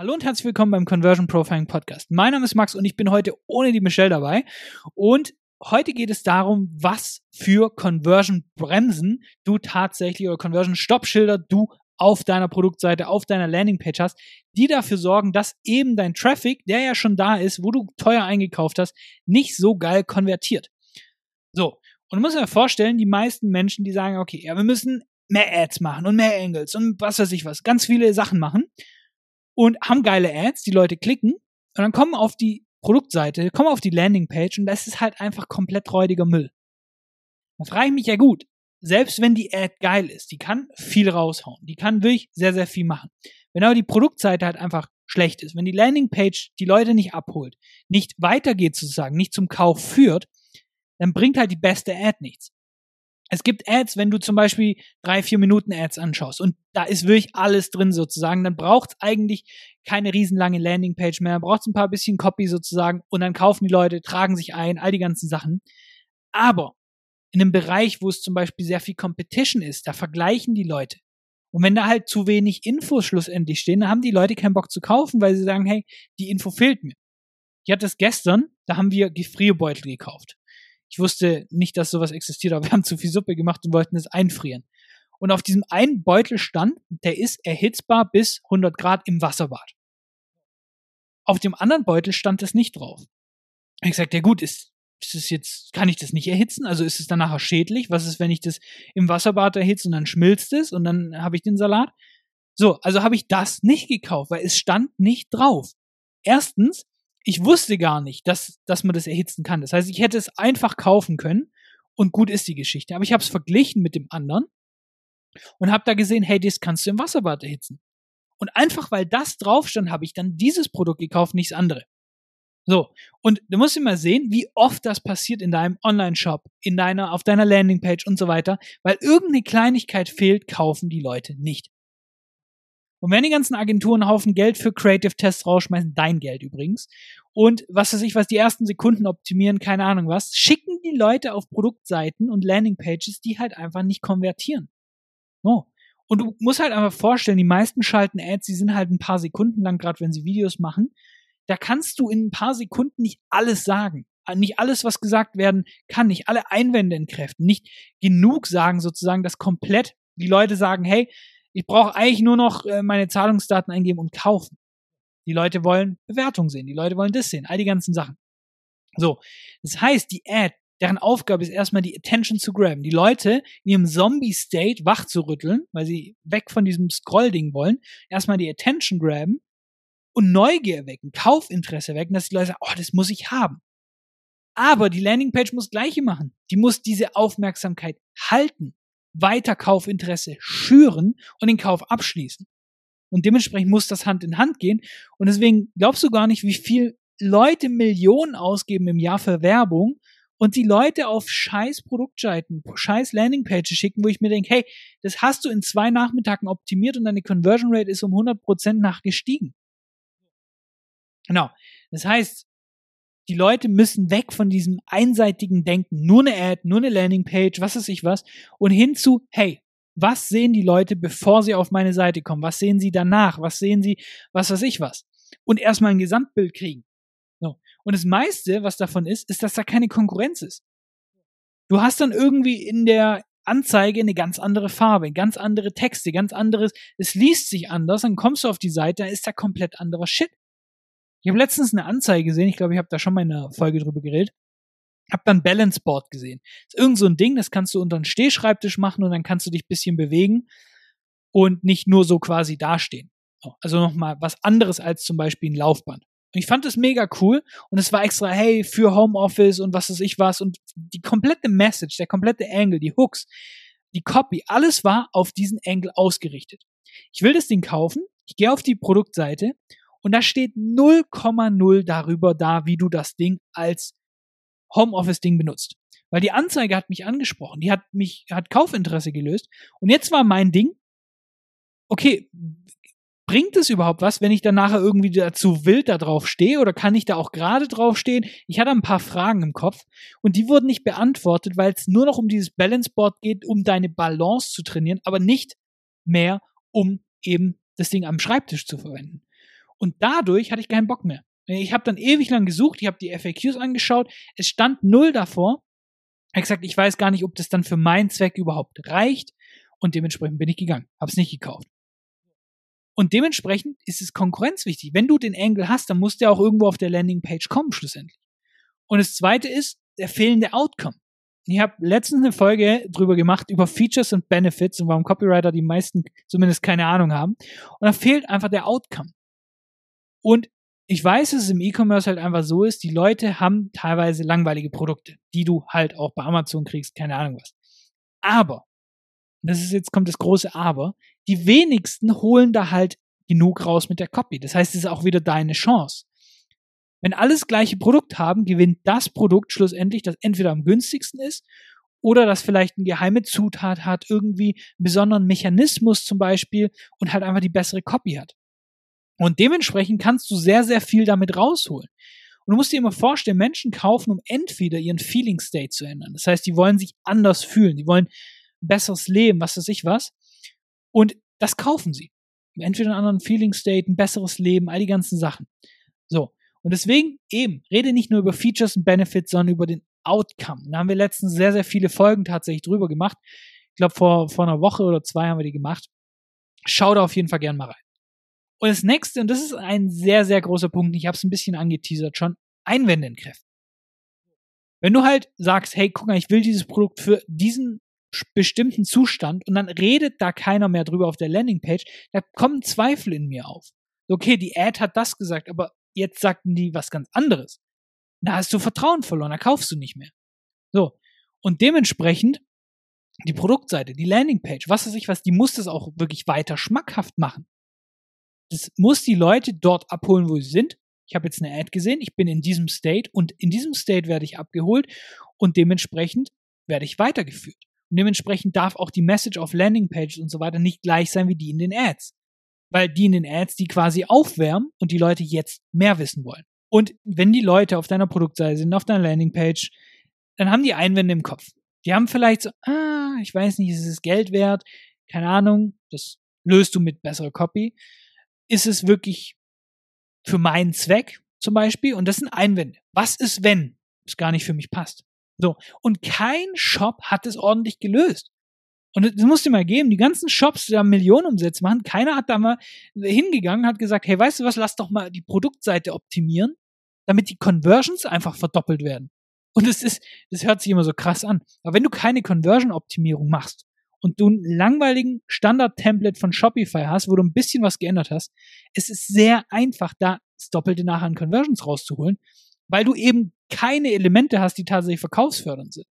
Hallo und herzlich willkommen beim Conversion Profiling Podcast. Mein Name ist Max und ich bin heute ohne die Michelle dabei. Und heute geht es darum, was für Conversion Bremsen du tatsächlich oder Conversion Stoppschilder du auf deiner Produktseite, auf deiner Landingpage hast, die dafür sorgen, dass eben dein Traffic, der ja schon da ist, wo du teuer eingekauft hast, nicht so geil konvertiert. So. Und du musst dir vorstellen, die meisten Menschen, die sagen, okay, ja, wir müssen mehr Ads machen und mehr Angles und was weiß ich was, ganz viele Sachen machen und haben geile Ads, die Leute klicken und dann kommen auf die Produktseite, kommen auf die Landingpage und das ist halt einfach komplett räudiger Müll. Da frage ich mich ja gut, selbst wenn die Ad geil ist, die kann viel raushauen, die kann wirklich sehr, sehr viel machen. Wenn aber die Produktseite halt einfach schlecht ist, wenn die Landingpage die Leute nicht abholt, nicht weitergeht sozusagen, nicht zum Kauf führt, dann bringt halt die beste Ad nichts. Es gibt Ads, wenn du zum Beispiel drei, vier Minuten Ads anschaust und da ist wirklich alles drin sozusagen, dann braucht es eigentlich keine riesenlange Landingpage mehr, braucht es ein paar bisschen Copy sozusagen und dann kaufen die Leute, tragen sich ein, all die ganzen Sachen. Aber in einem Bereich, wo es zum Beispiel sehr viel Competition ist, da vergleichen die Leute. Und wenn da halt zu wenig Infos schlussendlich stehen, dann haben die Leute keinen Bock zu kaufen, weil sie sagen, hey, die Info fehlt mir. Ich hatte es gestern, da haben wir Gefrierbeutel gekauft. Ich wusste nicht, dass sowas existiert, aber wir haben zu viel Suppe gemacht und wollten es einfrieren. Und auf diesem einen Beutel stand, der ist erhitzbar bis 100 Grad im Wasserbad. Auf dem anderen Beutel stand es nicht drauf. Ich sagte, ja gut, ist, ist es jetzt, kann ich das nicht erhitzen? Also ist es dann nachher schädlich? Was ist, wenn ich das im Wasserbad erhitze und dann schmilzt es und dann habe ich den Salat? So, also habe ich das nicht gekauft, weil es stand nicht drauf. Erstens, ich wusste gar nicht, dass, dass man das erhitzen kann. Das heißt, ich hätte es einfach kaufen können und gut ist die Geschichte. Aber ich habe es verglichen mit dem anderen und habe da gesehen, hey, das kannst du im Wasserbad erhitzen. Und einfach weil das drauf stand, habe ich dann dieses Produkt gekauft, nichts andere. So, und du musst immer sehen, wie oft das passiert in deinem Online-Shop, in deiner, auf deiner Landingpage und so weiter, weil irgendeine Kleinigkeit fehlt, kaufen die Leute nicht. Und wenn die ganzen Agenturen einen Haufen Geld für Creative Tests rausschmeißen, dein Geld übrigens, und was weiß ich, was die ersten Sekunden optimieren, keine Ahnung was, schicken die Leute auf Produktseiten und Landingpages, die halt einfach nicht konvertieren. Oh. Und du musst halt einfach vorstellen, die meisten schalten Ads, die sind halt ein paar Sekunden lang, gerade wenn sie Videos machen. Da kannst du in ein paar Sekunden nicht alles sagen. Nicht alles, was gesagt werden kann, nicht alle Einwände entkräften, nicht genug sagen sozusagen, dass komplett die Leute sagen, hey, ich brauche eigentlich nur noch äh, meine Zahlungsdaten eingeben und kaufen. Die Leute wollen Bewertung sehen, die Leute wollen das sehen, all die ganzen Sachen. So, das heißt, die Ad, deren Aufgabe ist erstmal die Attention zu graben, die Leute in ihrem Zombie-State wach zu rütteln, weil sie weg von diesem Scroll-Ding wollen, erstmal die Attention graben und Neugier wecken, Kaufinteresse wecken, dass die Leute sagen, oh, das muss ich haben. Aber die Landingpage muss gleiche machen. Die muss diese Aufmerksamkeit halten weiter Kaufinteresse schüren und den Kauf abschließen. Und dementsprechend muss das Hand in Hand gehen. Und deswegen glaubst du gar nicht, wie viel Leute Millionen ausgeben im Jahr für Werbung und die Leute auf scheiß Produktseiten, scheiß Landingpages schicken, wo ich mir denke, hey, das hast du in zwei Nachmittagen optimiert und deine Conversion Rate ist um 100% nachgestiegen. Genau. Das heißt, die Leute müssen weg von diesem einseitigen Denken, nur eine Ad, nur eine Landingpage, was weiß ich was, und hin zu, hey, was sehen die Leute, bevor sie auf meine Seite kommen? Was sehen sie danach? Was sehen sie, was weiß ich was? Und erstmal ein Gesamtbild kriegen. So. Und das meiste, was davon ist, ist, dass da keine Konkurrenz ist. Du hast dann irgendwie in der Anzeige eine ganz andere Farbe, ganz andere Texte, ganz anderes, es liest sich anders, dann kommst du auf die Seite, da ist da komplett anderer Shit. Ich habe letztens eine Anzeige gesehen, ich glaube, ich habe da schon mal in einer Folge drüber geredet. Hab dann Balance Board gesehen. Das ist irgend so ein Ding, das kannst du unter einen Stehschreibtisch machen und dann kannst du dich bisschen bewegen und nicht nur so quasi dastehen. Also nochmal was anderes als zum Beispiel ein Laufband. Und ich fand das mega cool und es war extra, hey, für Homeoffice und was weiß ich was und die komplette Message, der komplette Angle, die Hooks, die Copy, alles war auf diesen Angle ausgerichtet. Ich will das Ding kaufen, ich gehe auf die Produktseite und da steht 0,0 darüber da, wie du das Ding als Homeoffice-Ding benutzt. Weil die Anzeige hat mich angesprochen, die hat mich, hat Kaufinteresse gelöst. Und jetzt war mein Ding, okay, bringt es überhaupt was, wenn ich dann nachher irgendwie dazu wild da drauf stehe oder kann ich da auch gerade drauf stehen? Ich hatte ein paar Fragen im Kopf und die wurden nicht beantwortet, weil es nur noch um dieses Balance Board geht, um deine Balance zu trainieren, aber nicht mehr um eben das Ding am Schreibtisch zu verwenden. Und dadurch hatte ich keinen Bock mehr. Ich habe dann ewig lang gesucht, ich habe die FAQs angeschaut, es stand null davor. Ich habe gesagt, ich weiß gar nicht, ob das dann für meinen Zweck überhaupt reicht. Und dementsprechend bin ich gegangen, habe es nicht gekauft. Und dementsprechend ist es konkurrenzwichtig. Wenn du den Angle hast, dann muss der auch irgendwo auf der Landingpage kommen, schlussendlich. Und das zweite ist der fehlende Outcome. Ich habe letztens eine Folge drüber gemacht, über Features und Benefits und warum Copywriter die meisten zumindest keine Ahnung haben. Und da fehlt einfach der Outcome. Und ich weiß, dass es im E-Commerce halt einfach so ist, die Leute haben teilweise langweilige Produkte, die du halt auch bei Amazon kriegst, keine Ahnung was. Aber, das ist jetzt kommt das große Aber, die wenigsten holen da halt genug raus mit der Copy. Das heißt, es ist auch wieder deine Chance. Wenn alles gleiche Produkt haben, gewinnt das Produkt schlussendlich, das entweder am günstigsten ist oder das vielleicht eine geheime Zutat hat, irgendwie einen besonderen Mechanismus zum Beispiel und halt einfach die bessere Copy hat. Und dementsprechend kannst du sehr, sehr viel damit rausholen. Und du musst dir immer vorstellen, Menschen kaufen, um entweder ihren Feeling State zu ändern. Das heißt, die wollen sich anders fühlen, die wollen ein besseres Leben, was weiß ich was. Und das kaufen sie. Entweder einen anderen Feeling State, ein besseres Leben, all die ganzen Sachen. So. Und deswegen eben, rede nicht nur über Features und Benefits, sondern über den Outcome. Da haben wir letztens sehr, sehr viele Folgen tatsächlich drüber gemacht. Ich glaube, vor, vor einer Woche oder zwei haben wir die gemacht. Schau da auf jeden Fall gern mal rein. Und das nächste, und das ist ein sehr, sehr großer Punkt, ich habe es ein bisschen angeteasert schon, Einwände entkräften. Wenn du halt sagst, hey, guck mal, ich will dieses Produkt für diesen bestimmten Zustand und dann redet da keiner mehr drüber auf der Landingpage, da kommen Zweifel in mir auf. Okay, die Ad hat das gesagt, aber jetzt sagten die was ganz anderes. Da hast du Vertrauen verloren, da kaufst du nicht mehr. So. Und dementsprechend die Produktseite, die Landingpage, was weiß ich was, die muss das auch wirklich weiter schmackhaft machen. Das muss die Leute dort abholen, wo sie sind. Ich habe jetzt eine Ad gesehen, ich bin in diesem State und in diesem State werde ich abgeholt und dementsprechend werde ich weitergeführt. Und dementsprechend darf auch die Message auf Landingpages und so weiter nicht gleich sein wie die in den Ads weil die in den Ads die quasi aufwärmen und die Leute jetzt mehr wissen wollen. Und wenn die Leute auf deiner Produktseite sind, auf deiner Landingpage, dann haben die Einwände im Kopf. Die haben vielleicht so, ah, ich weiß nicht, ist es Geld wert? Keine Ahnung, das löst du mit besserer Copy. Ist es wirklich für meinen Zweck zum Beispiel? Und das sind Einwände. Was ist, wenn es gar nicht für mich passt? So. Und kein Shop hat es ordentlich gelöst. Und das musst du mal geben. Die ganzen Shops, die da Millionenumsätze machen, keiner hat da mal hingegangen, hat gesagt, hey, weißt du was, lass doch mal die Produktseite optimieren, damit die Conversions einfach verdoppelt werden. Und es ist, das hört sich immer so krass an. Aber wenn du keine Conversion-Optimierung machst und du einen langweiligen Standard-Template von Shopify hast, wo du ein bisschen was geändert hast, es ist sehr einfach, da das Doppelte nachher an Conversions rauszuholen, weil du eben keine Elemente hast, die tatsächlich verkaufsfördernd sind.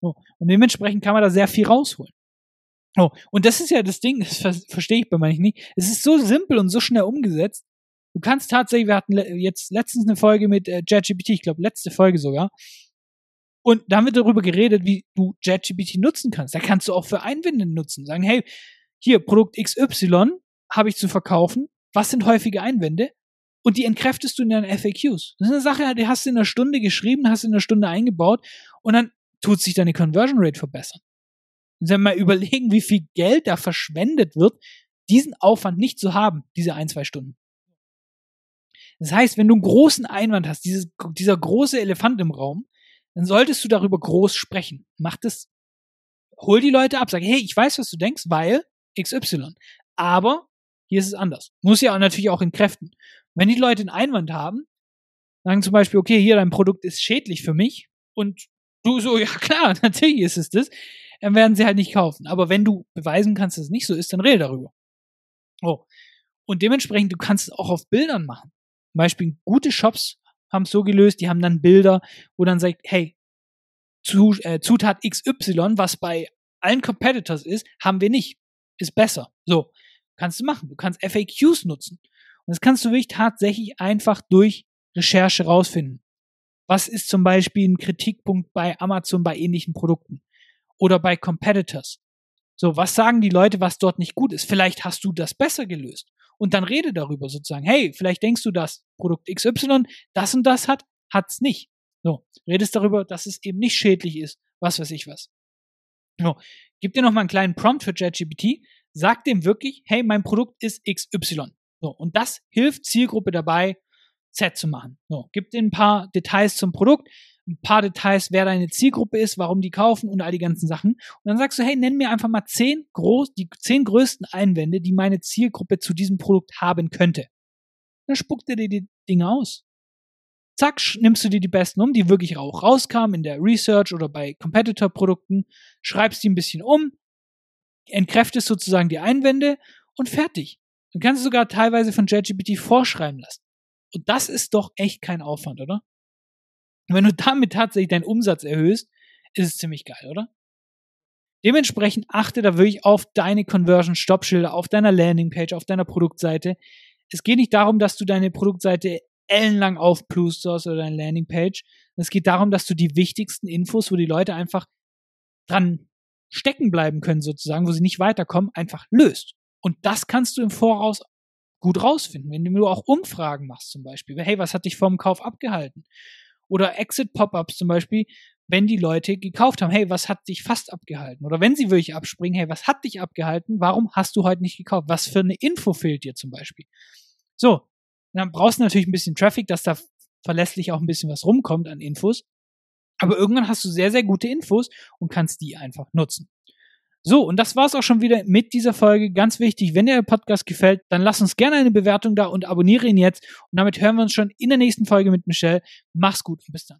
Und dementsprechend kann man da sehr viel rausholen. Oh, und das ist ja das Ding, das ver verstehe ich bei manchen nicht. Es ist so simpel und so schnell umgesetzt. Du kannst tatsächlich, wir hatten le jetzt letztens eine Folge mit äh, JetGPT, ich glaube letzte Folge sogar. Und da haben wir darüber geredet, wie du JetGPT nutzen kannst. Da kannst du auch für Einwände nutzen. Sagen, hey, hier, Produkt XY habe ich zu verkaufen. Was sind häufige Einwände? Und die entkräftest du in deinen FAQs. Das ist eine Sache, die hast du in einer Stunde geschrieben, hast du in einer Stunde eingebaut und dann tut sich deine Conversion Rate verbessern. Wenn wir mal überlegen, wie viel Geld da verschwendet wird, diesen Aufwand nicht zu haben, diese ein, zwei Stunden. Das heißt, wenn du einen großen Einwand hast, dieses, dieser große Elefant im Raum, dann solltest du darüber groß sprechen. Mach das, hol die Leute ab, sag, hey, ich weiß, was du denkst, weil XY. Aber hier ist es anders. Muss ja natürlich auch in Kräften. Wenn die Leute einen Einwand haben, sagen zum Beispiel, okay, hier, dein Produkt ist schädlich für mich und du so, ja klar, natürlich ist es das, dann werden sie halt nicht kaufen. Aber wenn du beweisen kannst, dass es nicht so ist, dann rede darüber. Oh. Und dementsprechend, du kannst es auch auf Bildern machen. Zum Beispiel gute Shops haben es so gelöst, die haben dann Bilder, wo dann sagt, hey, äh, Zutat XY, was bei allen Competitors ist, haben wir nicht. Ist besser. So. Kannst du machen. Du kannst FAQs nutzen. Und das kannst du wirklich tatsächlich einfach durch Recherche rausfinden. Was ist zum Beispiel ein Kritikpunkt bei Amazon bei ähnlichen Produkten? oder bei Competitors. So, was sagen die Leute, was dort nicht gut ist? Vielleicht hast du das besser gelöst. Und dann rede darüber sozusagen. Hey, vielleicht denkst du, dass Produkt XY das und das hat, hat's nicht. So, redest darüber, dass es eben nicht schädlich ist. Was weiß ich was. So, gib dir noch mal einen kleinen Prompt für ChatGPT. Sag dem wirklich, hey, mein Produkt ist XY. So, und das hilft Zielgruppe dabei, Set zu machen. So, gibt ein paar Details zum Produkt, ein paar Details, wer deine Zielgruppe ist, warum die kaufen und all die ganzen Sachen. Und dann sagst du, hey, nenn mir einfach mal zehn groß, die zehn größten Einwände, die meine Zielgruppe zu diesem Produkt haben könnte. Dann spuckt er dir die Dinge aus. Zack, nimmst du dir die besten um, die wirklich auch rauskamen in der Research oder bei Competitor-Produkten, schreibst die ein bisschen um, entkräftest sozusagen die Einwände und fertig. Dann kannst du sogar teilweise von JGPT vorschreiben lassen. Und das ist doch echt kein Aufwand, oder? Und wenn du damit tatsächlich deinen Umsatz erhöhst, ist es ziemlich geil, oder? Dementsprechend achte da wirklich auf deine Conversion-Stoppschilder, auf deiner Landingpage, auf deiner Produktseite. Es geht nicht darum, dass du deine Produktseite ellenlang aufplusterst oder deine Landingpage. Es geht darum, dass du die wichtigsten Infos, wo die Leute einfach dran stecken bleiben können, sozusagen, wo sie nicht weiterkommen, einfach löst. Und das kannst du im Voraus gut rausfinden, wenn du auch Umfragen machst zum Beispiel. Hey, was hat dich vom Kauf abgehalten? Oder Exit-Pop-ups zum Beispiel, wenn die Leute gekauft haben, hey, was hat dich fast abgehalten? Oder wenn sie wirklich abspringen, hey, was hat dich abgehalten? Warum hast du heute nicht gekauft? Was für eine Info fehlt dir zum Beispiel? So, dann brauchst du natürlich ein bisschen Traffic, dass da verlässlich auch ein bisschen was rumkommt an Infos. Aber irgendwann hast du sehr, sehr gute Infos und kannst die einfach nutzen. So, und das war's auch schon wieder mit dieser Folge. Ganz wichtig, wenn dir der Podcast gefällt, dann lass uns gerne eine Bewertung da und abonniere ihn jetzt. Und damit hören wir uns schon in der nächsten Folge mit Michelle. Mach's gut und bis dann.